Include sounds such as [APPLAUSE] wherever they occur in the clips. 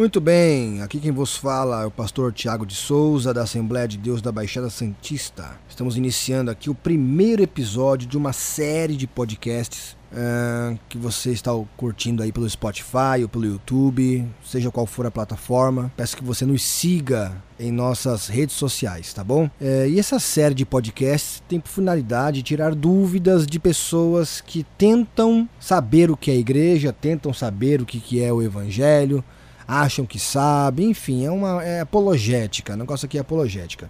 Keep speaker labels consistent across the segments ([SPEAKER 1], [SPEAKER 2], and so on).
[SPEAKER 1] Muito bem, aqui quem vos fala é o pastor Tiago de Souza, da Assembleia de Deus da Baixada Santista. Estamos iniciando aqui o primeiro episódio de uma série de podcasts uh, que você está curtindo aí pelo Spotify ou pelo YouTube, seja qual for a plataforma. Peço que você nos siga em nossas redes sociais, tá bom? É, e essa série de podcasts tem por finalidade tirar dúvidas de pessoas que tentam saber o que é a igreja, tentam saber o que é o evangelho, acham que sabem, enfim, é uma é apologética, o negócio aqui é apologética.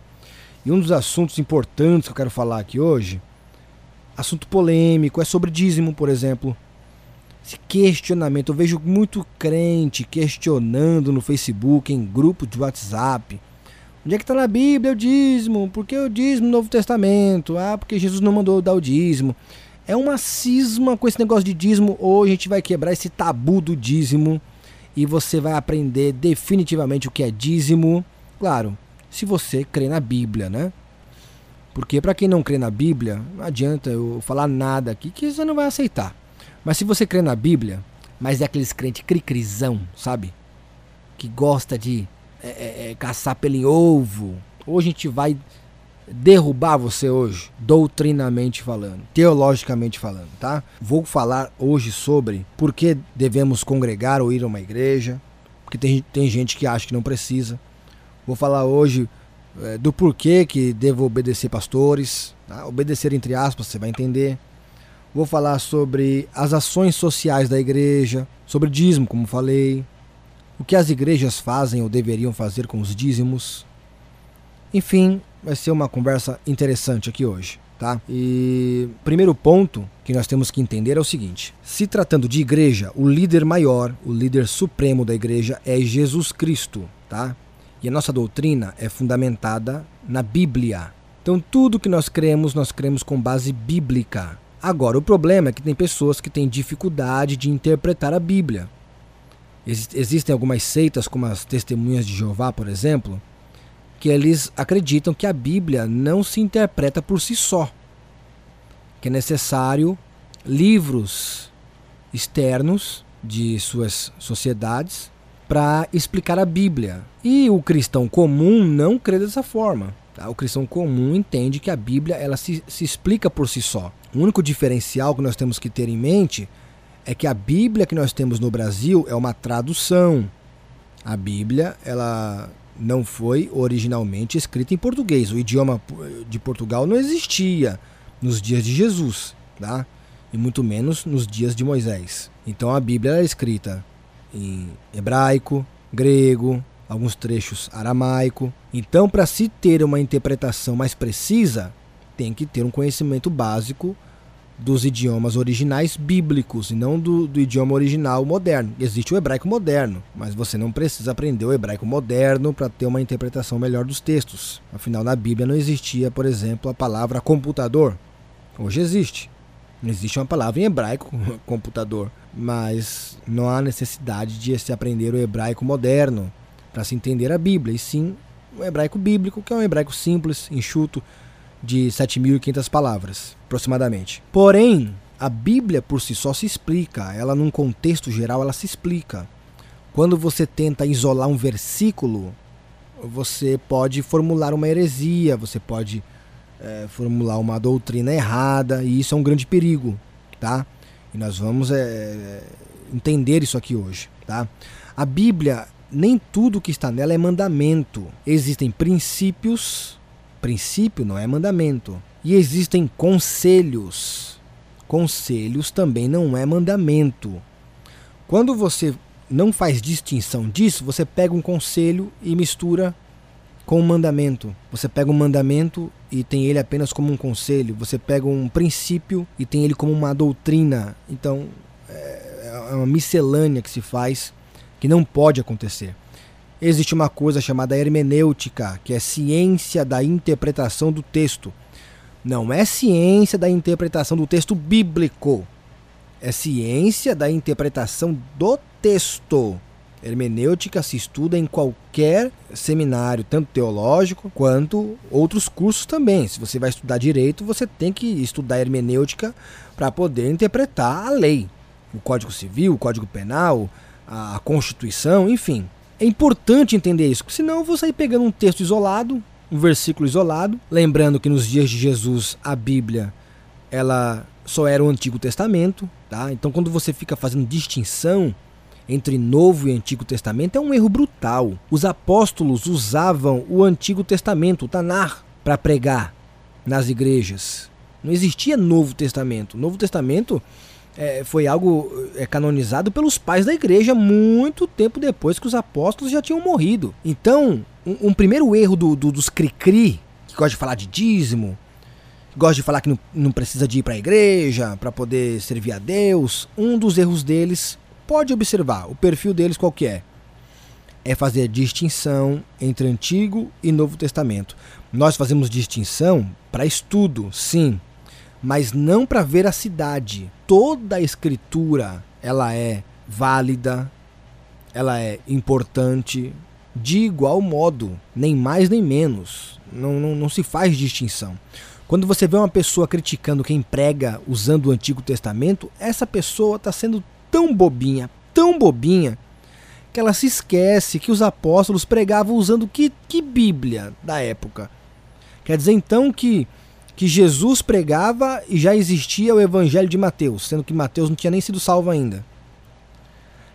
[SPEAKER 1] E um dos assuntos importantes que eu quero falar aqui hoje assunto polêmico, é sobre dízimo, por exemplo. Esse questionamento, eu vejo muito crente questionando no Facebook, em grupo de WhatsApp. Onde é que está na Bíblia o dízimo? Por que o dízimo no Novo Testamento? Ah, porque Jesus não mandou dar o dízimo. É uma cisma com esse negócio de dízimo. Hoje a gente vai quebrar esse tabu do dízimo e você vai aprender definitivamente o que é dízimo. Claro, se você crê na Bíblia, né? Porque para quem não crê na Bíblia, não adianta eu falar nada aqui que você não vai aceitar. Mas se você crê na Bíblia, mas é aqueles crentes cricrizão, sabe? Que gosta de é, é, é, caçar pelo em ovo. Hoje a gente vai derrubar você hoje, doutrinamente falando, teologicamente falando, tá? Vou falar hoje sobre por que devemos congregar ou ir a uma igreja, porque tem, tem gente que acha que não precisa. Vou falar hoje é, do porquê que devo obedecer pastores, tá? obedecer entre aspas, você vai entender. Vou falar sobre as ações sociais da igreja, sobre dízimo, como falei, o que as igrejas fazem ou deveriam fazer com os dízimos. Enfim, vai ser uma conversa interessante aqui hoje, tá? E primeiro ponto que nós temos que entender é o seguinte: se tratando de igreja, o líder maior, o líder supremo da igreja é Jesus Cristo, tá? E a nossa doutrina é fundamentada na Bíblia. Então, tudo que nós cremos, nós cremos com base bíblica. Agora, o problema é que tem pessoas que têm dificuldade de interpretar a Bíblia. existem algumas seitas, como as Testemunhas de Jeová, por exemplo, que eles acreditam que a Bíblia não se interpreta por si só, que é necessário livros externos de suas sociedades para explicar a Bíblia. E o cristão comum não crê dessa forma. Tá? O cristão comum entende que a Bíblia ela se, se explica por si só. O único diferencial que nós temos que ter em mente é que a Bíblia que nós temos no Brasil é uma tradução. A Bíblia ela não foi originalmente escrita em português. O idioma de Portugal não existia nos dias de Jesus, tá? E muito menos nos dias de Moisés. Então a Bíblia é escrita em hebraico, grego, alguns trechos aramaico. Então, para se ter uma interpretação mais precisa, tem que ter um conhecimento básico dos idiomas originais bíblicos e não do, do, idioma original moderno. Existe o hebraico moderno, mas você não precisa aprender o hebraico moderno para ter uma interpretação melhor dos textos. Afinal, na Bíblia não existia, por exemplo, a palavra computador. Hoje existe. Existe uma palavra em hebraico, [LAUGHS] computador, mas não há necessidade de se aprender o hebraico moderno para se entender a Bíblia, e sim o hebraico bíblico, que é um hebraico simples, enxuto, de 7.500 palavras, aproximadamente. Porém, a Bíblia por si só se explica, ela num contexto geral ela se explica. Quando você tenta isolar um versículo, você pode formular uma heresia, você pode é, formular uma doutrina errada e isso é um grande perigo, tá? E nós vamos é, entender isso aqui hoje, tá? A Bíblia, nem tudo que está nela é mandamento. Existem princípios, princípio não é mandamento, e existem conselhos. Conselhos também não é mandamento. Quando você não faz distinção disso, você pega um conselho e mistura com um mandamento. Você pega um mandamento e tem ele apenas como um conselho. Você pega um princípio e tem ele como uma doutrina. Então é, é uma miscelânea que se faz que não pode acontecer. Existe uma coisa chamada hermenêutica, que é ciência da interpretação do texto. Não é ciência da interpretação do texto bíblico. É ciência da interpretação do texto. Hermenêutica se estuda em qualquer seminário, tanto teológico quanto outros cursos também. Se você vai estudar direito, você tem que estudar hermenêutica para poder interpretar a lei, o Código Civil, o Código Penal, a Constituição, enfim. É importante entender isso, senão vou sair pegando um texto isolado, um versículo isolado, lembrando que nos dias de Jesus a Bíblia ela só era o Antigo Testamento, tá? Então quando você fica fazendo distinção entre Novo e Antigo Testamento é um erro brutal. Os apóstolos usavam o Antigo Testamento, o Tanar, para pregar nas igrejas. Não existia Novo Testamento. O Novo Testamento é, foi algo é, canonizado pelos pais da igreja muito tempo depois que os apóstolos já tinham morrido. Então, um, um primeiro erro do, do, dos cri-cri, que gosta de falar de dízimo, que gosta de falar que não, não precisa de ir para a igreja para poder servir a Deus, um dos erros deles, pode observar o perfil deles qual que é. É fazer distinção entre Antigo e Novo Testamento. Nós fazemos distinção para estudo, sim, mas não para ver a cidade. Toda a escritura ela é válida, ela é importante de igual modo, nem mais nem menos. Não, não, não se faz distinção. Quando você vê uma pessoa criticando quem prega usando o Antigo Testamento, essa pessoa está sendo tão bobinha, tão bobinha, que ela se esquece que os apóstolos pregavam usando que, que Bíblia da época. Quer dizer então que que Jesus pregava e já existia o Evangelho de Mateus, sendo que Mateus não tinha nem sido salvo ainda.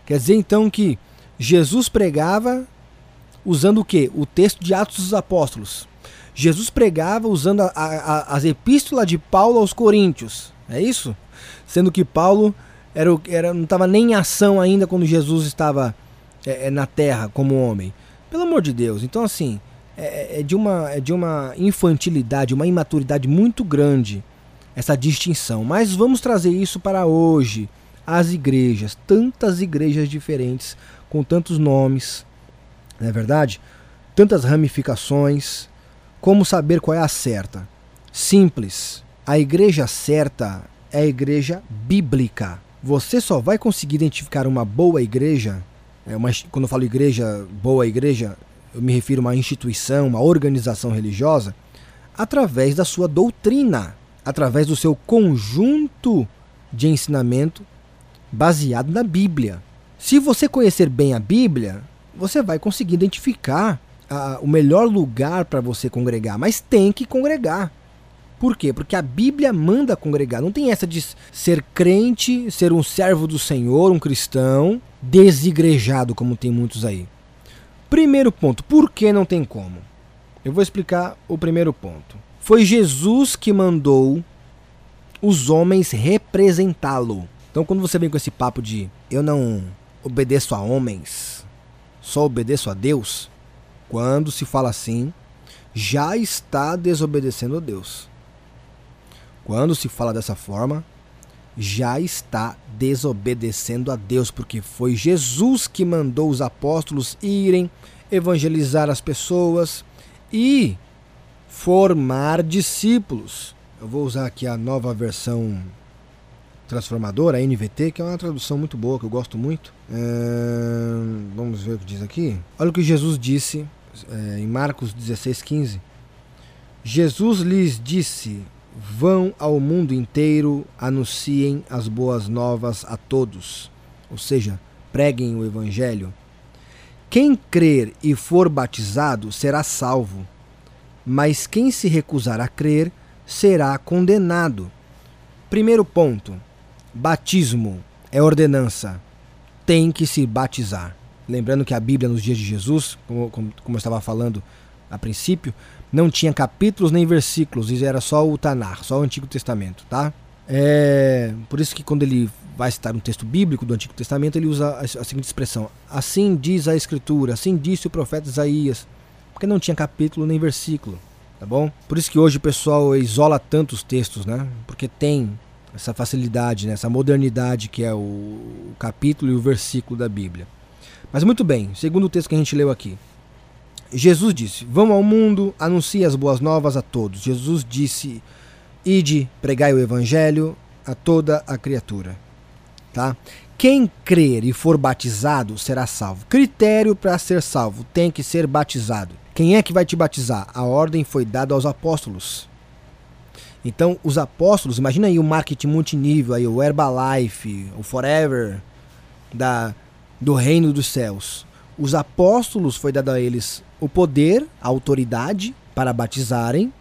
[SPEAKER 1] Quer dizer então que Jesus pregava usando o que? O texto de Atos dos Apóstolos. Jesus pregava usando a, a, as epístolas de Paulo aos Coríntios. É isso? Sendo que Paulo era, era, não estava nem em ação ainda quando Jesus estava é, é, na terra como homem. Pelo amor de Deus. Então, assim, é, é, de uma, é de uma infantilidade, uma imaturidade muito grande essa distinção. Mas vamos trazer isso para hoje. As igrejas, tantas igrejas diferentes, com tantos nomes, não é verdade? Tantas ramificações. Como saber qual é a certa? Simples. A igreja certa é a igreja bíblica. Você só vai conseguir identificar uma boa igreja, é uma, quando eu falo igreja, boa igreja, eu me refiro a uma instituição, uma organização religiosa, através da sua doutrina, através do seu conjunto de ensinamento baseado na Bíblia. Se você conhecer bem a Bíblia, você vai conseguir identificar a, o melhor lugar para você congregar, mas tem que congregar. Por quê? Porque a Bíblia manda congregar. Não tem essa de ser crente, ser um servo do Senhor, um cristão, desigrejado, como tem muitos aí. Primeiro ponto, por que não tem como? Eu vou explicar o primeiro ponto. Foi Jesus que mandou os homens representá-lo. Então, quando você vem com esse papo de eu não obedeço a homens, só obedeço a Deus, quando se fala assim, já está desobedecendo a Deus. Quando se fala dessa forma, já está desobedecendo a Deus, porque foi Jesus que mandou os apóstolos irem evangelizar as pessoas e formar discípulos. Eu vou usar aqui a nova versão transformadora, a NVT, que é uma tradução muito boa, que eu gosto muito. É... Vamos ver o que diz aqui. Olha o que Jesus disse é, em Marcos 16,15. Jesus lhes disse: Vão ao mundo inteiro, anunciem as boas novas a todos. Ou seja, preguem o Evangelho. Quem crer e for batizado será salvo, mas quem se recusar a crer será condenado. Primeiro ponto: batismo é ordenança. Tem que se batizar. Lembrando que a Bíblia nos dias de Jesus, como, como, como eu estava falando a princípio, não tinha capítulos nem versículos, e era só o Tanar, só o Antigo Testamento, tá? É, por isso que quando ele vai citar um texto bíblico do Antigo Testamento, ele usa a, a seguinte expressão: Assim diz a Escritura, assim disse o profeta Isaías, porque não tinha capítulo nem versículo, tá bom? Por isso que hoje o pessoal isola tantos textos, né? Porque tem essa facilidade, né? essa modernidade que é o, capítulo e o versículo da Bíblia. Mas muito bem, segundo o texto que a gente leu aqui. Jesus disse: Vão ao mundo, anuncie as boas novas a todos. Jesus disse: Ide, pregai o evangelho a toda a criatura. Tá? Quem crer e for batizado será salvo. Critério para ser salvo: tem que ser batizado. Quem é que vai te batizar? A ordem foi dada aos apóstolos. Então, os apóstolos, imagina aí o marketing multinível, aí, o Herbalife, o Forever da, do reino dos céus Os apóstolos foi dado a eles o poder, a autoridade para batizarem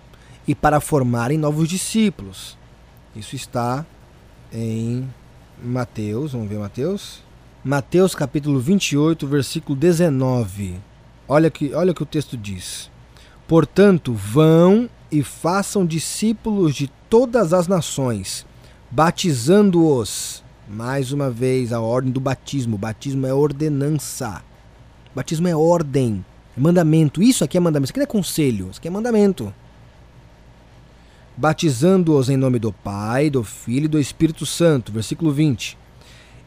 [SPEAKER 1] e para formarem novos discípulos. Isso está em Mateus, vamos ver Mateus. Mateus capítulo 28, versículo 19. Olha que, olha que o texto diz. Portanto, vão e façam discípulos de todas as nações, batizando-os. Mais uma vez, a ordem do batismo. batismo é ordenança. batismo é ordem, é mandamento. Isso aqui é mandamento. Isso aqui não é conselho, isso aqui é mandamento batizando-os em nome do Pai, do Filho e do Espírito Santo. Versículo 20.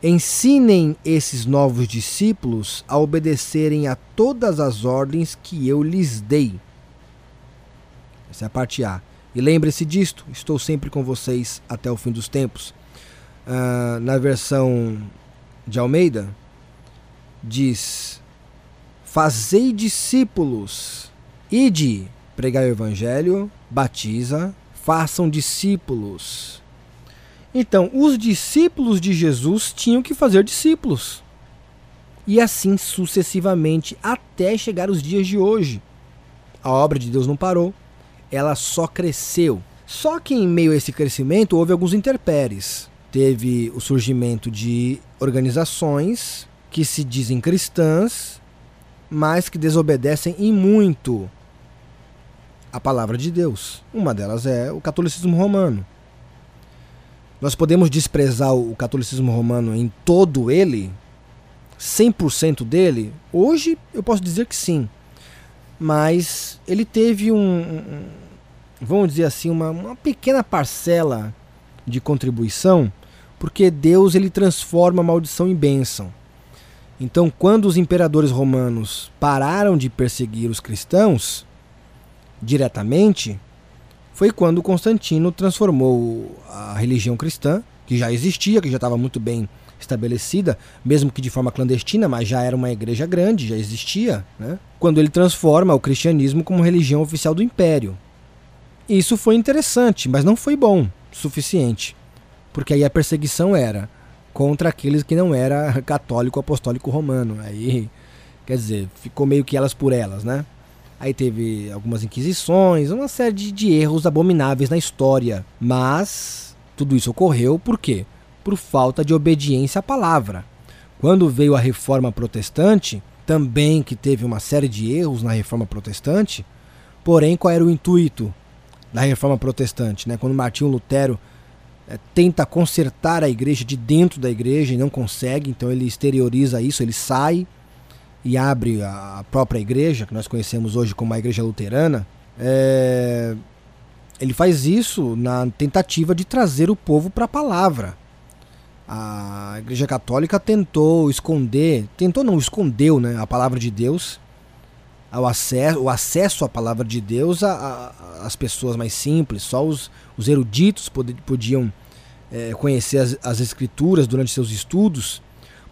[SPEAKER 1] Ensinem esses novos discípulos a obedecerem a todas as ordens que eu lhes dei. Essa é a parte A. E lembre-se disto, estou sempre com vocês até o fim dos tempos. Uh, na versão de Almeida, diz: Fazei discípulos, ide, pregar o evangelho, batiza, façam discípulos. Então, os discípulos de Jesus tinham que fazer discípulos. E assim sucessivamente até chegar os dias de hoje. A obra de Deus não parou, ela só cresceu. Só que em meio a esse crescimento houve alguns interpéries. Teve o surgimento de organizações que se dizem cristãs, mas que desobedecem em muito a palavra de Deus. Uma delas é o catolicismo romano. Nós podemos desprezar o catolicismo romano em todo ele, 100% dele? Hoje eu posso dizer que sim. Mas ele teve um, vamos dizer assim, uma, uma pequena parcela de contribuição, porque Deus ele transforma maldição em bênção. Então, quando os imperadores romanos pararam de perseguir os cristãos, diretamente foi quando Constantino transformou a religião cristã, que já existia, que já estava muito bem estabelecida, mesmo que de forma clandestina, mas já era uma igreja grande, já existia, né? quando ele transforma o cristianismo como religião oficial do império. Isso foi interessante, mas não foi bom suficiente, porque aí a perseguição era contra aqueles que não era [LAUGHS] católico apostólico romano. Aí, quer dizer, ficou meio que elas por elas, né? Aí teve algumas inquisições, uma série de, de erros abomináveis na história. Mas tudo isso ocorreu por quê? Por falta de obediência à palavra. Quando veio a reforma protestante, também que teve uma série de erros na reforma protestante, porém qual era o intuito da reforma protestante? Né? Quando Martinho Lutero é, tenta consertar a igreja de dentro da igreja e não consegue, então ele exterioriza isso, ele sai e abre a própria igreja, que nós conhecemos hoje como a Igreja Luterana, é, ele faz isso na tentativa de trazer o povo para a palavra. A Igreja Católica tentou esconder, tentou não, escondeu né, a palavra de Deus, ao acesso, o acesso à palavra de Deus às pessoas mais simples, só os, os eruditos pod, podiam é, conhecer as, as escrituras durante seus estudos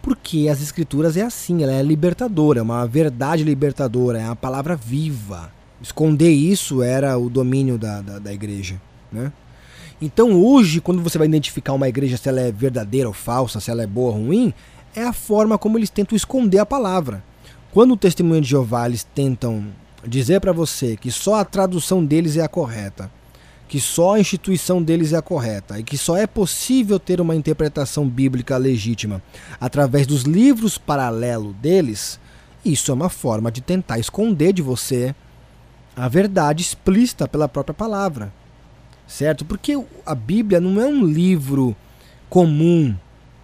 [SPEAKER 1] porque as escrituras é assim, ela é libertadora, é uma verdade libertadora, é a palavra viva. Esconder isso era o domínio da, da, da igreja. Né? Então hoje, quando você vai identificar uma igreja, se ela é verdadeira ou falsa, se ela é boa ou ruim, é a forma como eles tentam esconder a palavra. Quando o testemunho de Jeová eles tentam dizer para você que só a tradução deles é a correta, que só a instituição deles é a correta e que só é possível ter uma interpretação bíblica legítima através dos livros paralelos deles, isso é uma forma de tentar esconder de você a verdade explícita pela própria palavra. Certo? Porque a Bíblia não é um livro comum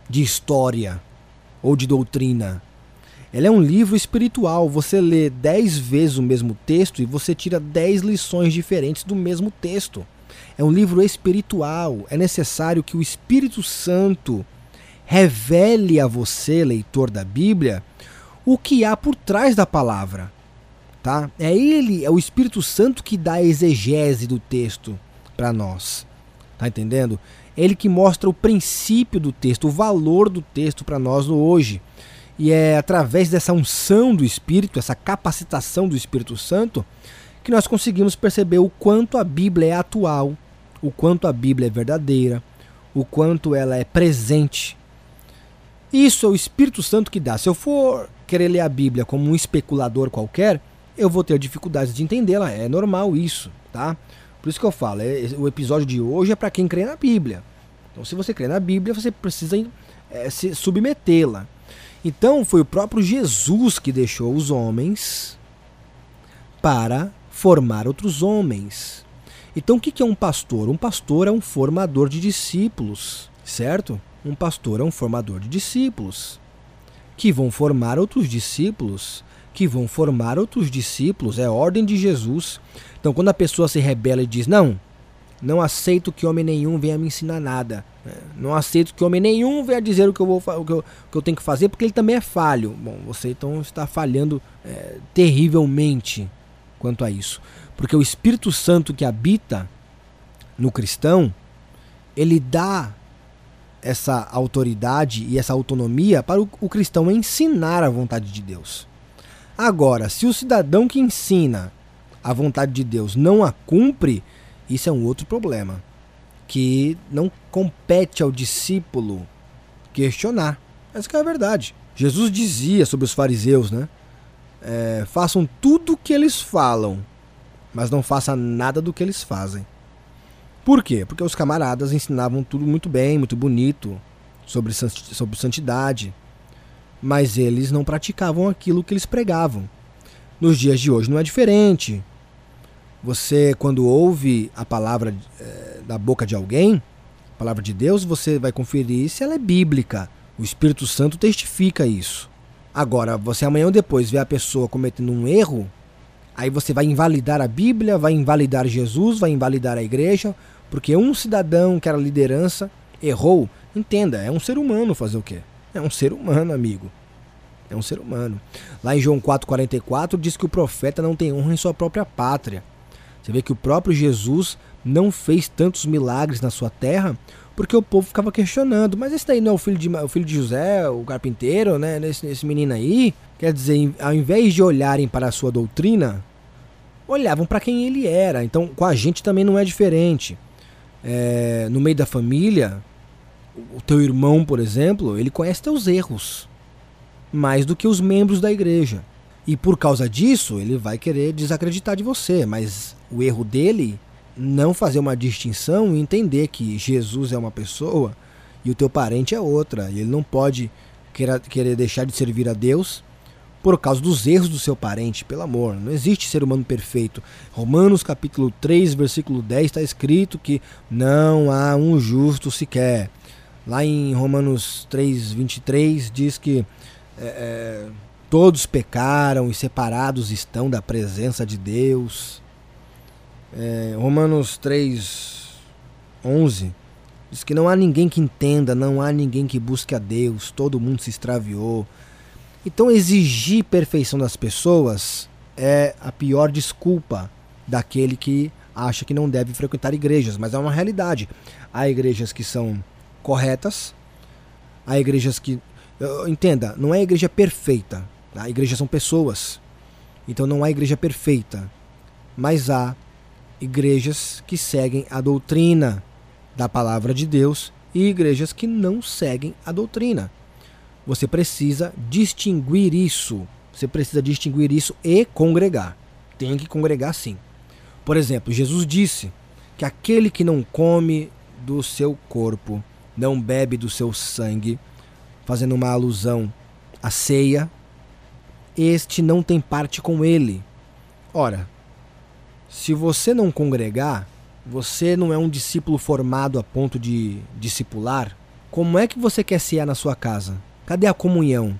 [SPEAKER 1] de história ou de doutrina. Ela é um livro espiritual. Você lê dez vezes o mesmo texto e você tira dez lições diferentes do mesmo texto. É um livro espiritual. É necessário que o Espírito Santo revele a você, leitor da Bíblia, o que há por trás da palavra. Tá? É ele, é o Espírito Santo que dá a exegese do texto para nós. Tá entendendo? Ele que mostra o princípio do texto, o valor do texto para nós no hoje. E é através dessa unção do Espírito, essa capacitação do Espírito Santo, que nós conseguimos perceber o quanto a Bíblia é atual, o quanto a Bíblia é verdadeira, o quanto ela é presente. Isso é o Espírito Santo que dá. Se eu for querer ler a Bíblia como um especulador qualquer, eu vou ter dificuldades de entendê-la. É normal isso, tá? Por isso que eu falo, é, o episódio de hoje é para quem crê na Bíblia. Então, se você crê na Bíblia, você precisa é, se submetê-la. Então, foi o próprio Jesus que deixou os homens para formar outros homens. Então, o que é um pastor? Um pastor é um formador de discípulos, certo? Um pastor é um formador de discípulos que vão formar outros discípulos, que vão formar outros discípulos, é ordem de Jesus. Então, quando a pessoa se rebela e diz: Não, não aceito que homem nenhum venha me ensinar nada, né? não aceito que homem nenhum venha dizer o que eu, vou, o que eu, o que eu tenho que fazer, porque ele também é falho. Bom, você então está falhando é, terrivelmente quanto a isso. Porque o Espírito Santo que habita no cristão, ele dá essa autoridade e essa autonomia para o, o cristão ensinar a vontade de Deus. Agora, se o cidadão que ensina a vontade de Deus não a cumpre, isso é um outro problema. Que não compete ao discípulo questionar. Essa é a verdade. Jesus dizia sobre os fariseus, né? É, façam tudo o que eles falam, mas não façam nada do que eles fazem. Por quê? Porque os camaradas ensinavam tudo muito bem, muito bonito, sobre, sobre santidade, mas eles não praticavam aquilo que eles pregavam. Nos dias de hoje não é diferente. Você, quando ouve a palavra é, da boca de alguém, a palavra de Deus, você vai conferir se ela é bíblica. O Espírito Santo testifica isso. Agora, você amanhã ou depois vê a pessoa cometendo um erro, aí você vai invalidar a Bíblia, vai invalidar Jesus, vai invalidar a igreja, porque um cidadão que era liderança errou. Entenda, é um ser humano fazer o quê? É um ser humano, amigo. É um ser humano. Lá em João 4,44 diz que o profeta não tem honra em sua própria pátria. Você vê que o próprio Jesus não fez tantos milagres na sua terra porque o povo ficava questionando, mas esse daí não é o filho de, o filho de José, o carpinteiro, né? Esse, esse menino aí. Quer dizer, ao invés de olharem para a sua doutrina, olhavam para quem ele era. Então, com a gente também não é diferente. É, no meio da família, o teu irmão, por exemplo, ele conhece teus erros mais do que os membros da igreja. E por causa disso, ele vai querer desacreditar de você, mas o erro dele não fazer uma distinção e entender que Jesus é uma pessoa e o teu parente é outra. E ele não pode querer, deixar de servir a Deus por causa dos erros do seu parente, pelo amor. Não existe ser humano perfeito. Romanos capítulo 3, versículo 10 está escrito que não há um justo sequer. Lá em Romanos 3, 23 diz que é, é, todos pecaram e separados estão da presença de Deus. É, Romanos 3, 11 diz que não há ninguém que entenda, não há ninguém que busque a Deus, todo mundo se extraviou. Então, exigir perfeição das pessoas é a pior desculpa daquele que acha que não deve frequentar igrejas, mas é uma realidade. Há igrejas que são corretas, há igrejas que. Entenda, não é igreja perfeita. A igreja são pessoas. Então não há igreja perfeita. Mas há igrejas que seguem a doutrina da palavra de Deus e igrejas que não seguem a doutrina. Você precisa distinguir isso. Você precisa distinguir isso e congregar. Tem que congregar sim. Por exemplo, Jesus disse que aquele que não come do seu corpo, não bebe do seu sangue, fazendo uma alusão à ceia, este não tem parte com ele. Ora, se você não congregar, você não é um discípulo formado a ponto de discipular, como é que você quer cear na sua casa? Cadê a comunhão?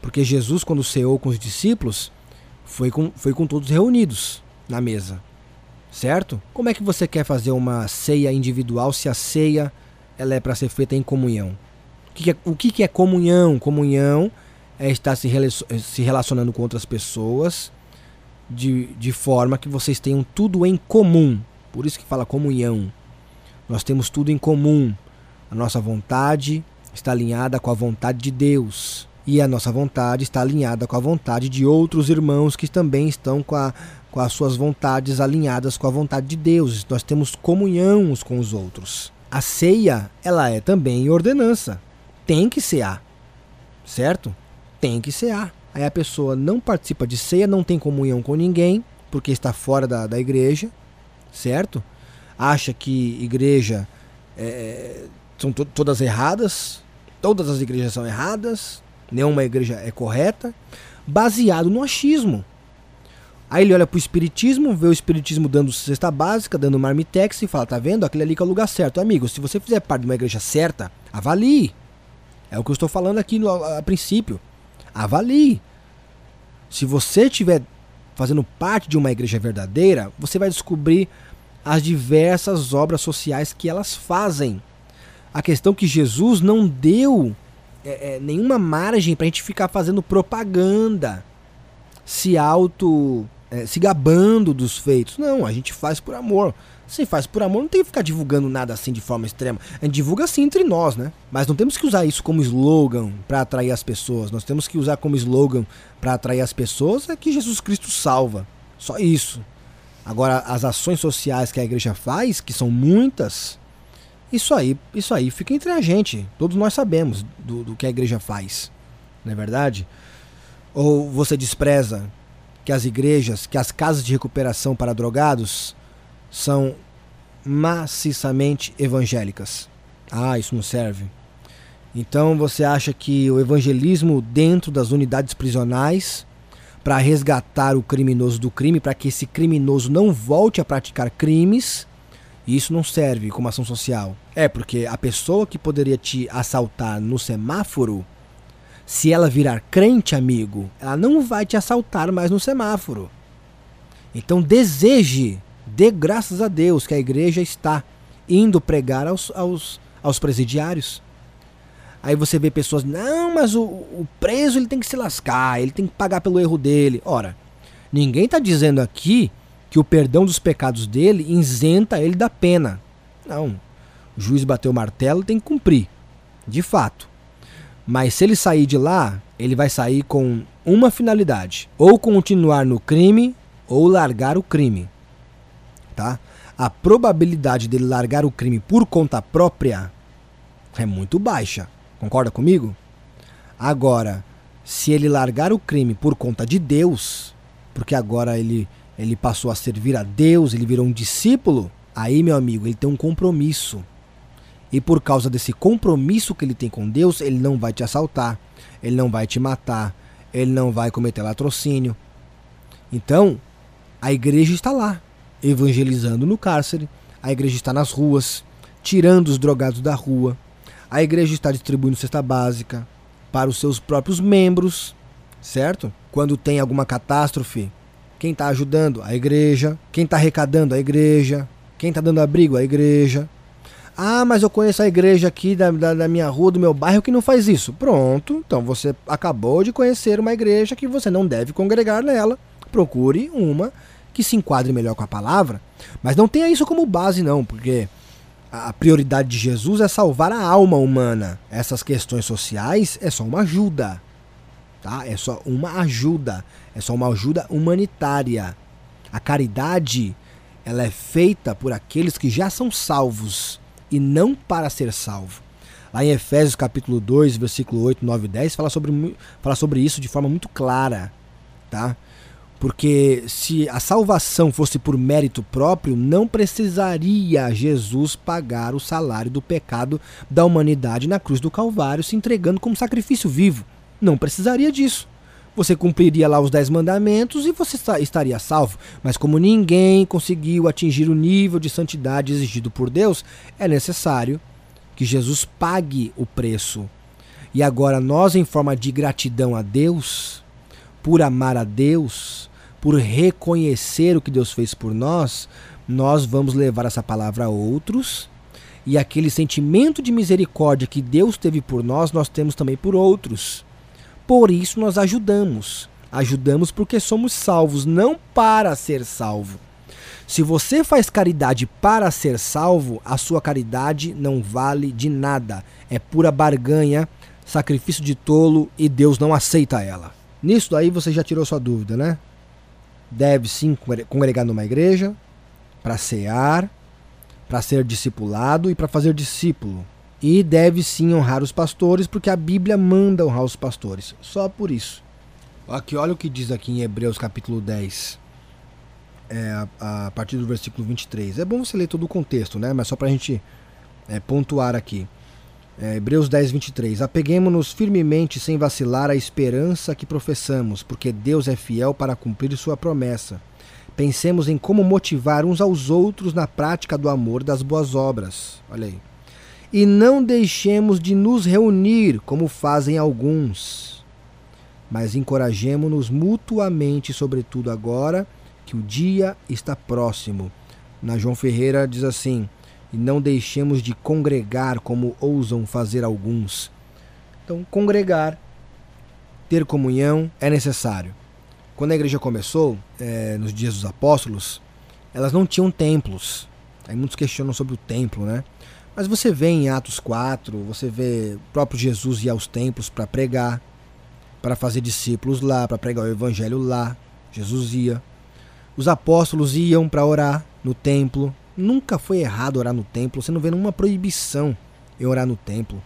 [SPEAKER 1] Porque Jesus, quando ceou com os discípulos, foi com, foi com todos reunidos na mesa. Certo? Como é que você quer fazer uma ceia individual se a ceia ela é para ser feita em comunhão? O que, é, o que é comunhão? Comunhão é estar se, se relacionando com outras pessoas de, de forma que vocês tenham tudo em comum. Por isso que fala comunhão. Nós temos tudo em comum. A nossa vontade está alinhada com a vontade de Deus. E a nossa vontade está alinhada com a vontade de outros irmãos que também estão com, a, com as suas vontades alinhadas com a vontade de Deus. Nós temos comunhão uns com os outros. A ceia, ela é também ordenança. Tem que cear. Certo? Tem que cear. Aí a pessoa não participa de ceia, não tem comunhão com ninguém, porque está fora da, da igreja, certo? Acha que igreja é, são to todas erradas, todas as igrejas são erradas, nenhuma igreja é correta, baseado no achismo. Aí ele olha para o espiritismo, vê o espiritismo dando cesta básica, dando marmitex e fala: tá vendo? Aquele ali que é o lugar certo. Amigo, se você fizer parte de uma igreja certa, avalie. É o que eu estou falando aqui no, a, a princípio. Avalie. Se você estiver fazendo parte de uma igreja verdadeira, você vai descobrir as diversas obras sociais que elas fazem. A questão que Jesus não deu é, é, nenhuma margem para a gente ficar fazendo propaganda, se auto é, se gabando dos feitos. Não, a gente faz por amor. Se faz por amor, não tem que ficar divulgando nada assim de forma extrema. A gente divulga assim entre nós, né? Mas não temos que usar isso como slogan para atrair as pessoas. Nós temos que usar como slogan para atrair as pessoas é que Jesus Cristo salva. Só isso. Agora, as ações sociais que a igreja faz, que são muitas, isso aí, isso aí fica entre a gente. Todos nós sabemos do, do que a igreja faz. Não é verdade? Ou você despreza que as igrejas, que as casas de recuperação para drogados são maciçamente evangélicas. Ah, isso não serve. Então você acha que o evangelismo dentro das unidades prisionais para resgatar o criminoso do crime, para que esse criminoso não volte a praticar crimes, isso não serve como ação social. É porque a pessoa que poderia te assaltar no semáforo se ela virar crente, amigo, ela não vai te assaltar mais no semáforo. Então deseje, dê graças a Deus que a igreja está indo pregar aos, aos, aos presidiários. Aí você vê pessoas, não, mas o, o preso ele tem que se lascar, ele tem que pagar pelo erro dele. Ora, ninguém está dizendo aqui que o perdão dos pecados dele isenta ele da pena. Não. O juiz bateu o martelo, tem que cumprir. De fato. Mas se ele sair de lá, ele vai sair com uma finalidade: ou continuar no crime ou largar o crime. Tá? A probabilidade dele largar o crime por conta própria é muito baixa. Concorda comigo? Agora, se ele largar o crime por conta de Deus, porque agora ele ele passou a servir a Deus, ele virou um discípulo, aí, meu amigo, ele tem um compromisso. E por causa desse compromisso que ele tem com Deus, ele não vai te assaltar, ele não vai te matar, ele não vai cometer latrocínio. Então, a igreja está lá, evangelizando no cárcere, a igreja está nas ruas, tirando os drogados da rua, a igreja está distribuindo cesta básica para os seus próprios membros, certo? Quando tem alguma catástrofe, quem está ajudando? A igreja. Quem está arrecadando? A igreja. Quem está dando abrigo? A igreja. Ah, mas eu conheço a igreja aqui da, da, da, minha rua, do meu bairro, que não faz isso. Pronto, então você acabou de conhecer uma igreja que você não deve congregar nela. Procure uma que se enquadre melhor com a palavra. Mas não tenha isso como base, não, porque a prioridade de Jesus é salvar a alma humana. Essas questões sociais é só uma ajuda. Tá? É só uma ajuda. É só uma ajuda humanitária. A caridade ela é feita por aqueles que já são salvos e não para ser salvo. Lá em Efésios capítulo 2, versículo 8, 9 e 10, fala sobre, fala sobre isso de forma muito clara. Tá? Porque se a salvação fosse por mérito próprio, não precisaria Jesus pagar o salário do pecado da humanidade na cruz do Calvário, se entregando como sacrifício vivo. Não precisaria disso você cumpriria lá os dez mandamentos e você estaria salvo. Mas como ninguém conseguiu atingir o nível de santidade exigido por Deus, é necessário que Jesus pague o preço. E agora nós, em forma de gratidão a Deus, por amar a Deus, por reconhecer o que Deus fez por nós, nós vamos levar essa palavra a outros. E aquele sentimento de misericórdia que Deus teve por nós, nós temos também por outros. Por isso nós ajudamos. Ajudamos porque somos salvos, não para ser salvo. Se você faz caridade para ser salvo, a sua caridade não vale de nada. É pura barganha, sacrifício de tolo e Deus não aceita ela. Nisso daí você já tirou sua dúvida, né? Deve sim congregar numa igreja para cear, para ser discipulado e para fazer discípulo. E deve sim honrar os pastores, porque a Bíblia manda honrar os pastores. Só por isso. Aqui, olha o que diz aqui em Hebreus capítulo 10, é, a, a, partir do versículo 23. É bom você ler todo o contexto, né? Mas só para a gente é, pontuar aqui. É, Hebreus 10, 23. Apeguemos-nos firmemente, sem vacilar, à esperança que professamos, porque Deus é fiel para cumprir sua promessa. Pensemos em como motivar uns aos outros na prática do amor das boas obras. Olha aí. E não deixemos de nos reunir, como fazem alguns, mas encorajemo-nos mutuamente, sobretudo agora que o dia está próximo. Na João Ferreira diz assim: e não deixemos de congregar como ousam fazer alguns. Então, congregar, ter comunhão é necessário. Quando a igreja começou, é, nos dias dos apóstolos, elas não tinham templos. Aí muitos questionam sobre o templo, né? Mas você vê em Atos 4, você vê o próprio Jesus ir aos templos para pregar, para fazer discípulos lá, para pregar o evangelho lá. Jesus ia. Os apóstolos iam para orar no templo. Nunca foi errado orar no templo. Você não vê nenhuma proibição em orar no templo.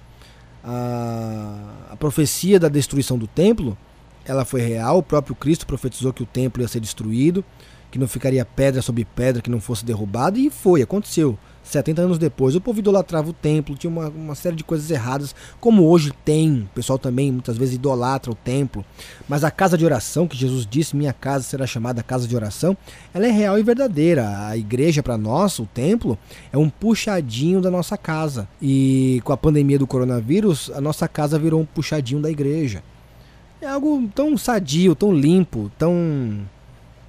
[SPEAKER 1] A, a profecia da destruição do templo, ela foi real. O próprio Cristo profetizou que o templo ia ser destruído, que não ficaria pedra sobre pedra, que não fosse derrubado, e foi, aconteceu. 70 anos depois, o povo idolatrava o templo, tinha uma, uma série de coisas erradas, como hoje tem. O pessoal também muitas vezes idolatra o templo. Mas a casa de oração, que Jesus disse, minha casa será chamada casa de oração, ela é real e verdadeira. A igreja, para nós, o templo, é um puxadinho da nossa casa. E com a pandemia do coronavírus, a nossa casa virou um puxadinho da igreja. É algo tão sadio, tão limpo, tão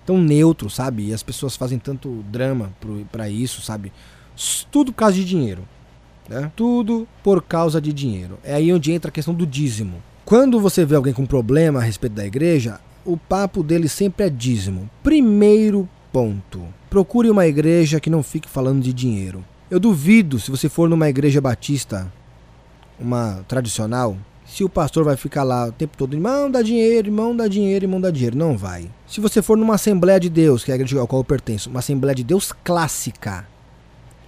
[SPEAKER 1] tão neutro, sabe? E as pessoas fazem tanto drama para isso, sabe? Tudo por causa de dinheiro. Né? Tudo por causa de dinheiro. É aí onde entra a questão do dízimo. Quando você vê alguém com problema a respeito da igreja, o papo dele sempre é dízimo. Primeiro ponto. Procure uma igreja que não fique falando de dinheiro. Eu duvido se você for numa igreja batista, uma tradicional, se o pastor vai ficar lá o tempo todo, irmão, dá dinheiro, irmão, dá dinheiro, irmão, dá dinheiro. Não vai. Se você for numa Assembleia de Deus, que é a igreja ao qual eu pertenço, uma Assembleia de Deus clássica,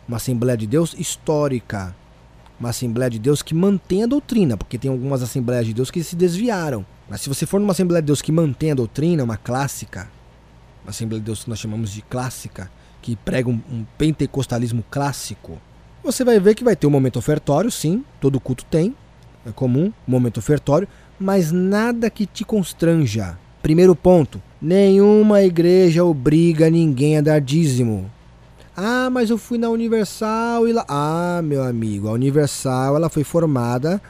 [SPEAKER 1] uma Assembleia de Deus histórica, uma Assembleia de Deus que mantém a doutrina, porque tem algumas Assembleias de Deus que se desviaram. Mas se você for numa Assembleia de Deus que mantém a doutrina, uma clássica, uma Assembleia de Deus que nós chamamos de clássica, que prega um, um pentecostalismo clássico, você vai ver que vai ter um momento ofertório, sim, todo culto tem, é comum, momento ofertório, mas nada que te constranja. Primeiro ponto: nenhuma igreja obriga ninguém a dar dízimo. Ah, mas eu fui na Universal e lá. Ah, meu amigo, a Universal ela foi formada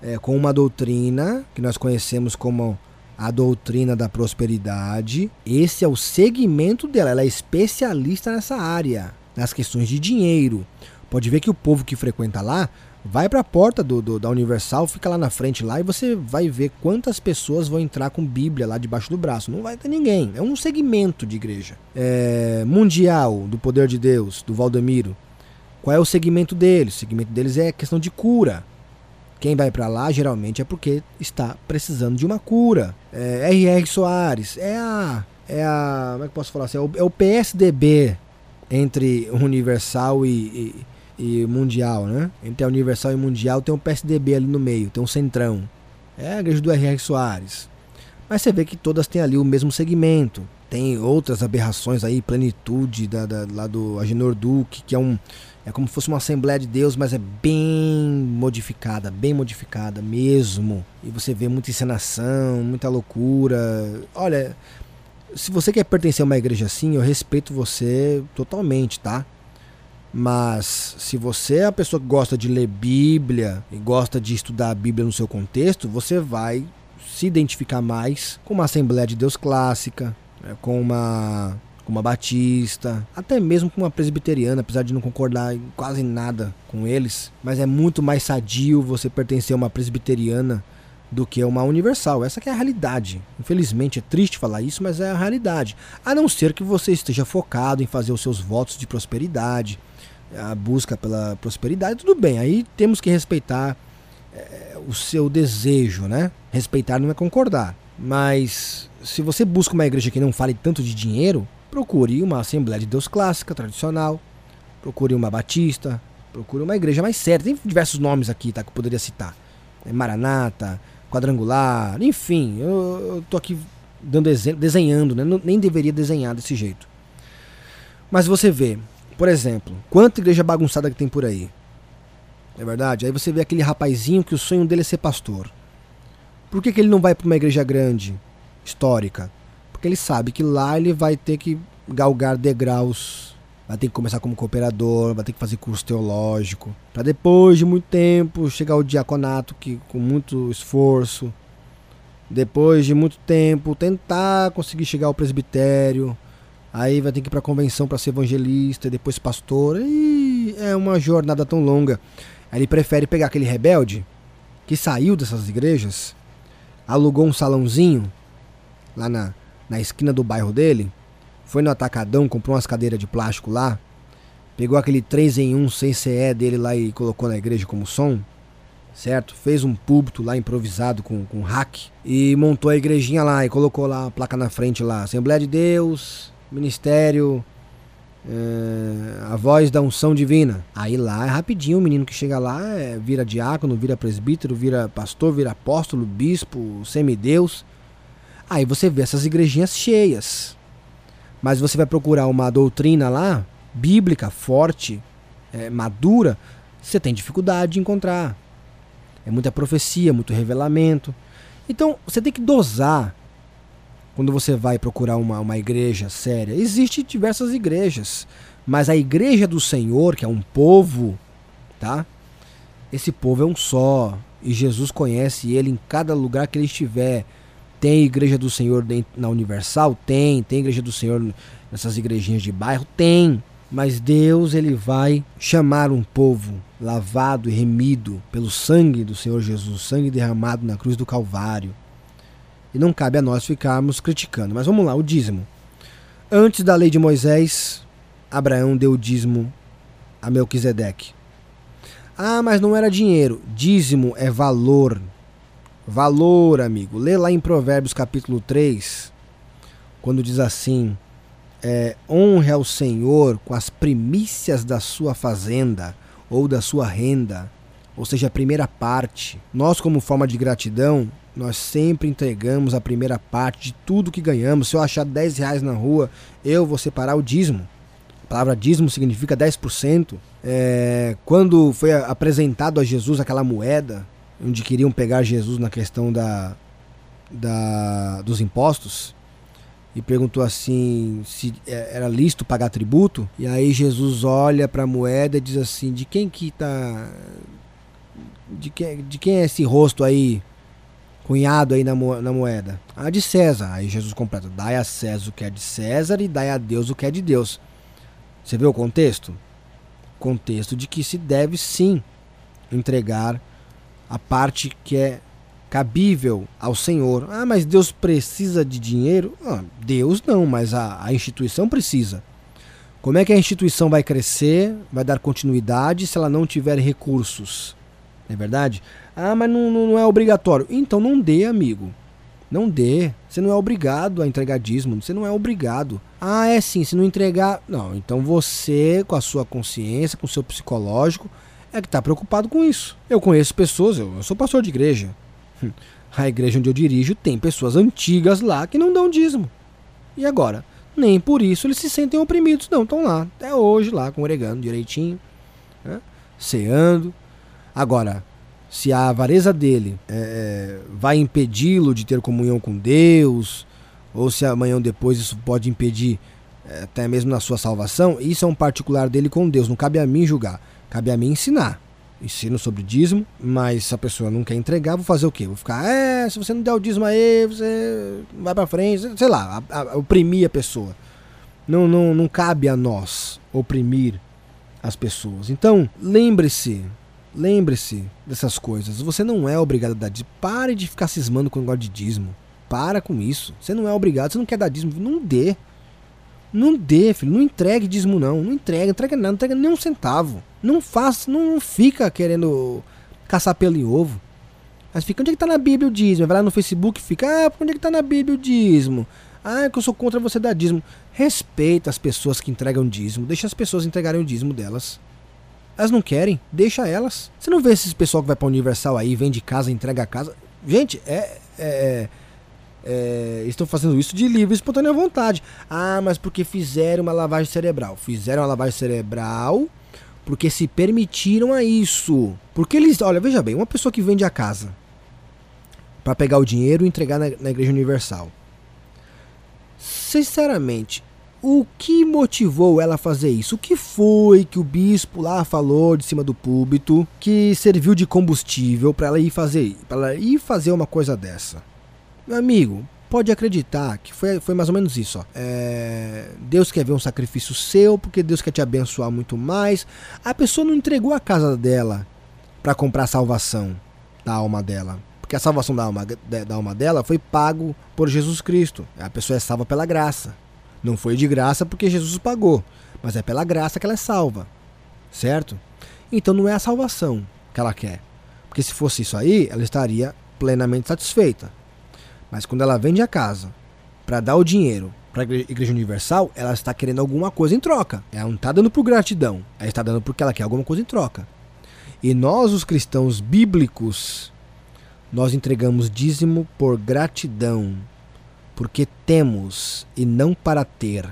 [SPEAKER 1] é, com uma doutrina que nós conhecemos como a doutrina da prosperidade. Esse é o segmento dela. Ela é especialista nessa área, nas questões de dinheiro. Pode ver que o povo que frequenta lá Vai para a porta do, do, da Universal, fica lá na frente lá e você vai ver quantas pessoas vão entrar com Bíblia lá debaixo do braço. Não vai ter ninguém. É um segmento de igreja. É, mundial do Poder de Deus, do Valdemiro. Qual é o segmento deles? O segmento deles é questão de cura. Quem vai para lá geralmente é porque está precisando de uma cura. É, R.R. Soares é a. É a. Como é que posso falar assim? É o, é o PSDB entre Universal e, e e Mundial, né? Entre a Universal e Mundial tem um PSDB ali no meio, tem um centrão. É a igreja do R.R. Soares. Mas você vê que todas têm ali o mesmo segmento. Tem outras aberrações aí, plenitude da, da, lá do Agenor Duque, que é um. É como se fosse uma Assembleia de Deus, mas é bem modificada, bem modificada mesmo. E você vê muita encenação, muita loucura. Olha, se você quer pertencer a uma igreja assim, eu respeito você totalmente, tá? Mas se você é a pessoa que gosta de ler Bíblia e gosta de estudar a Bíblia no seu contexto, você vai se identificar mais com uma Assembleia de Deus clássica, né, com uma com uma batista, até mesmo com uma presbiteriana, apesar de não concordar em quase nada com eles, mas é muito mais sadio você pertencer a uma presbiteriana do que uma universal. Essa é a realidade. Infelizmente é triste falar isso, mas é a realidade. A não ser que você esteja focado em fazer os seus votos de prosperidade, a busca pela prosperidade, tudo bem. Aí temos que respeitar é, o seu desejo, né? Respeitar não é concordar. Mas se você busca uma igreja que não fale tanto de dinheiro, procure uma Assembleia de Deus clássica, tradicional. Procure uma Batista. Procure uma igreja mais séria. Tem diversos nomes aqui, tá? Que eu poderia citar. É Maranata, quadrangular, enfim, eu, eu tô aqui dando desenhando, né? nem deveria desenhar desse jeito. Mas você vê, por exemplo, quanta igreja bagunçada que tem por aí. É verdade? Aí você vê aquele rapazinho que o sonho dele é ser pastor. Por que, que ele não vai para uma igreja grande, histórica? Porque ele sabe que lá ele vai ter que galgar degraus, vai ter que começar como cooperador, vai ter que fazer curso teológico, para depois de muito tempo chegar ao diaconato que com muito esforço, depois de muito tempo tentar conseguir chegar ao presbitério, aí vai ter que ir para convenção para ser evangelista, e depois pastor, e é uma jornada tão longa. Aí ele prefere pegar aquele rebelde que saiu dessas igrejas, alugou um salãozinho lá na, na esquina do bairro dele, foi no atacadão, comprou umas cadeiras de plástico lá, pegou aquele 3 em 1 CCE dele lá e colocou na igreja como som, certo? Fez um púlpito lá improvisado com, com hack e montou a igrejinha lá e colocou lá a placa na frente lá, Assembleia de Deus, Ministério, é, a voz da unção divina. Aí lá é rapidinho, o menino que chega lá é, vira diácono, vira presbítero, vira pastor, vira apóstolo, bispo, semideus. Aí você vê essas igrejinhas cheias. Mas você vai procurar uma doutrina lá, bíblica, forte, é, madura, você tem dificuldade de encontrar. É muita profecia, muito revelamento. Então você tem que dosar quando você vai procurar uma, uma igreja séria. Existem diversas igrejas, mas a igreja do Senhor, que é um povo, tá? Esse povo é um só. E Jesus conhece ele em cada lugar que ele estiver. Tem igreja do Senhor na Universal? Tem. Tem igreja do Senhor nessas igrejinhas de bairro? Tem. Mas Deus ele vai chamar um povo lavado e remido pelo sangue do Senhor Jesus, sangue derramado na cruz do Calvário. E não cabe a nós ficarmos criticando. Mas vamos lá, o dízimo. Antes da lei de Moisés, Abraão deu o dízimo a Melquisedeque. Ah, mas não era dinheiro. Dízimo é valor. Valor, amigo. Lê lá em Provérbios capítulo 3, quando diz assim: é, honre ao Senhor com as primícias da sua fazenda ou da sua renda, ou seja, a primeira parte. Nós, como forma de gratidão, nós sempre entregamos a primeira parte de tudo que ganhamos. Se eu achar 10 reais na rua, eu vou separar o dízimo. A palavra dízimo significa 10%. É, quando foi apresentado a Jesus aquela moeda, onde queriam pegar Jesus na questão da, da, dos impostos, e perguntou assim se é, era lícito pagar tributo. E aí Jesus olha para a moeda e diz assim: de quem que tá. De quem, de quem é esse rosto aí, cunhado aí na, na moeda? Ah, de César. Aí Jesus completa: dai a César o que é de César e dai a Deus o que é de Deus. Você vê o contexto? Contexto de que se deve sim entregar a parte que é cabível ao Senhor. Ah, mas Deus precisa de dinheiro? Ah, Deus não, mas a, a instituição precisa. Como é que a instituição vai crescer, vai dar continuidade se ela não tiver recursos? Não é verdade? Ah, mas não, não, é obrigatório. Então não dê, amigo. Não dê. Você não é obrigado a entregar dízimo. Você não é obrigado. Ah, é sim. Se não entregar. Não. Então você, com a sua consciência, com o seu psicológico, é que está preocupado com isso. Eu conheço pessoas, eu, eu sou pastor de igreja. A igreja onde eu dirijo tem pessoas antigas lá que não dão dízimo. E agora? Nem por isso eles se sentem oprimidos, não. Estão lá, até hoje, lá, congregando direitinho, né? ceando. Agora, se a avareza dele é, vai impedi-lo de ter comunhão com Deus, ou se amanhã ou depois isso pode impedir é, até mesmo na sua salvação, isso é um particular dele com Deus. Não cabe a mim julgar, cabe a mim ensinar ensino sobre dízimo, mas se a pessoa não quer entregar, vou fazer o quê? Vou ficar, é, se você não der o dízimo aí, você vai para frente, sei lá, a, a, oprimir a pessoa. Não, não, não cabe a nós oprimir as pessoas. Então, lembre-se, lembre-se dessas coisas. Você não é obrigado a dar dízimo. Pare de ficar cismando com o negócio de dízimo. Para com isso. Você não é obrigado, você não quer dar dízimo, não dê. Não dê, filho. Não entregue dízimo, não. Não entrega, entrega nada, não entrega nem um centavo. Não faça, não fica querendo caçar pelo em ovo. Mas fica, onde é que tá na Bíblia o dízimo? Vai lá no Facebook e fica, ah, onde é que tá na Bíblia o dízimo? Ah, é que eu sou contra você dar dízimo. Respeita as pessoas que entregam dízimo. Deixa as pessoas entregarem o dízimo delas. Elas não querem, deixa elas. Você não vê esses pessoal que vai pra Universal aí, vende casa, entrega a casa. Gente, é, é, é, estão fazendo isso de livre e espontânea vontade. Ah, mas porque fizeram uma lavagem cerebral. Fizeram uma lavagem cerebral porque se permitiram a isso. Porque eles, olha, veja bem, uma pessoa que vende a casa para pegar o dinheiro e entregar na, na Igreja Universal. Sinceramente, o que motivou ela a fazer isso? O que foi que o bispo lá falou de cima do púlpito que serviu de combustível para ela ir fazer, para ela ir fazer uma coisa dessa? Meu amigo, pode acreditar que foi, foi mais ou menos isso. Ó. É, Deus quer ver um sacrifício seu, porque Deus quer te abençoar muito mais. A pessoa não entregou a casa dela para comprar a salvação da alma dela. Porque a salvação da alma, da alma dela foi pago por Jesus Cristo. A pessoa é salva pela graça. Não foi de graça porque Jesus pagou, mas é pela graça que ela é salva, certo? Então não é a salvação que ela quer, porque se fosse isso aí, ela estaria plenamente satisfeita. Mas quando ela vende a casa para dar o dinheiro para a Igreja Universal, ela está querendo alguma coisa em troca. Ela não está dando por gratidão, ela está dando porque ela quer alguma coisa em troca. E nós, os cristãos bíblicos, nós entregamos dízimo por gratidão, porque temos e não para ter.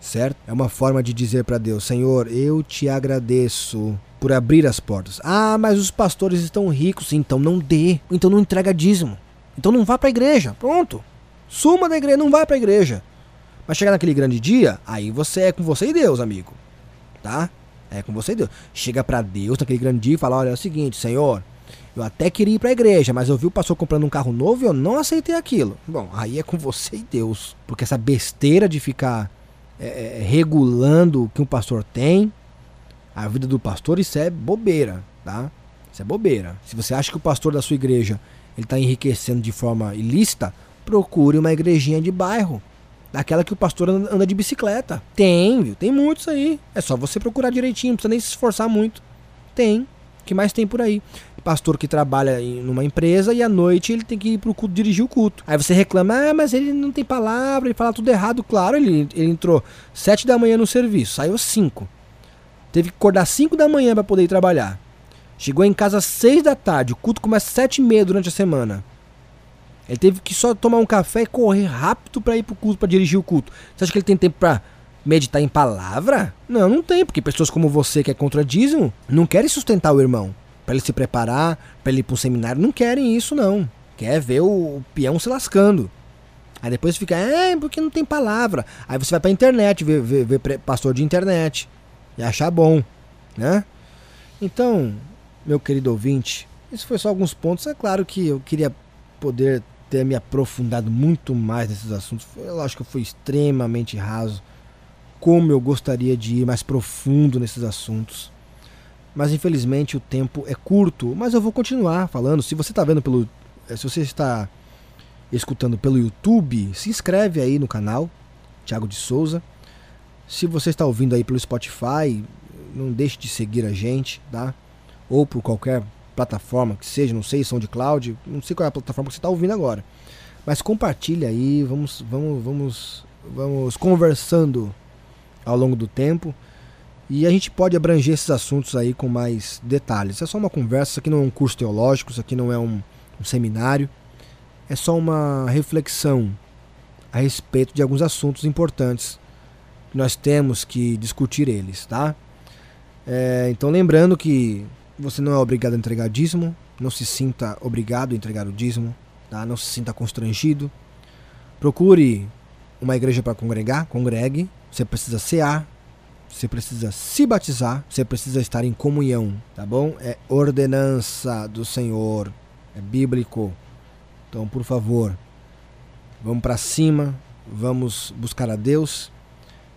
[SPEAKER 1] Certo? É uma forma de dizer para Deus: Senhor, eu te agradeço por abrir as portas. Ah, mas os pastores estão ricos, então não dê. Então não entrega dízimo. Então não vá para a igreja. Pronto. Suma da igreja, não vai para a igreja. Mas chegar naquele grande dia, aí você é com você e Deus, amigo. Tá? É com você e Deus. Chega para Deus naquele grande dia e fala: Olha, é o seguinte, Senhor, eu até queria ir para a igreja, mas eu vi o pastor comprando um carro novo e eu não aceitei aquilo. Bom, aí é com você e Deus. Porque essa besteira de ficar é, é, regulando o que um pastor tem, a vida do pastor, isso é bobeira, tá? Isso é bobeira. Se você acha que o pastor da sua igreja ele está enriquecendo de forma ilícita, procure uma igrejinha de bairro. Daquela que o pastor anda de bicicleta. Tem, viu? Tem muitos aí. É só você procurar direitinho, não precisa nem se esforçar muito. Tem. O que mais tem por aí? Pastor que trabalha em uma empresa e à noite ele tem que ir pro culto dirigir o culto. Aí você reclama, ah, mas ele não tem palavra, ele fala tudo errado. Claro, ele, ele entrou sete da manhã no serviço, saiu cinco. Teve que acordar cinco da manhã para poder ir trabalhar. Chegou em casa seis da tarde, o culto começa às sete e meia durante a semana. Ele teve que só tomar um café e correr rápido para ir pro culto, para dirigir o culto. Você acha que ele tem tempo para meditar em palavra? Não, não tem, porque pessoas como você que é contra dízimo não querem sustentar o irmão para ele se preparar, para ele ir para um seminário. Não querem isso, não. Quer ver o, peão se lascando. Aí depois fica, é, porque não tem palavra. Aí você vai pra internet, ver, ver, ver pastor de internet. E achar bom, né? Então, meu querido ouvinte, isso foi só alguns pontos. É claro que eu queria poder ter me aprofundado muito mais nesses assuntos. Eu acho que eu fui extremamente raso. Como eu gostaria de ir mais profundo nesses assuntos mas infelizmente o tempo é curto. Mas eu vou continuar falando. Se você está vendo pelo. Eh, se você está escutando pelo YouTube, se inscreve aí no canal, Thiago de Souza. Se você está ouvindo aí pelo Spotify, não deixe de seguir a gente, tá? Ou por qualquer plataforma que seja, não sei, SoundCloud, não sei qual é a plataforma que você está ouvindo agora. Mas compartilha aí, vamos, vamos, vamos, vamos conversando ao longo do tempo. E a gente pode abranger esses assuntos aí com mais detalhes. É só uma conversa, isso aqui não é um curso teológico, isso aqui não é um, um seminário. É só uma reflexão a respeito de alguns assuntos importantes. Nós temos que discutir eles, tá? É, então lembrando que você não é obrigado a entregar dízimo, não se sinta obrigado a entregar o dízimo, tá? Não se sinta constrangido. Procure uma igreja para congregar, congregue. Você precisa cear, você precisa se batizar, você precisa estar em comunhão, tá bom? É ordenança do Senhor, é bíblico. Então, por favor, vamos para cima, vamos buscar a Deus,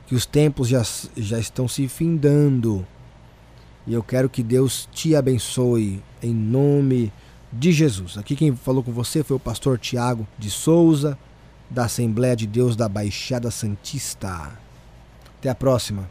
[SPEAKER 1] que os tempos já, já estão se findando. E eu quero que Deus te abençoe em nome de Jesus. Aqui quem falou com você foi o pastor Tiago de Souza, da Assembleia de Deus da Baixada Santista. Até a próxima.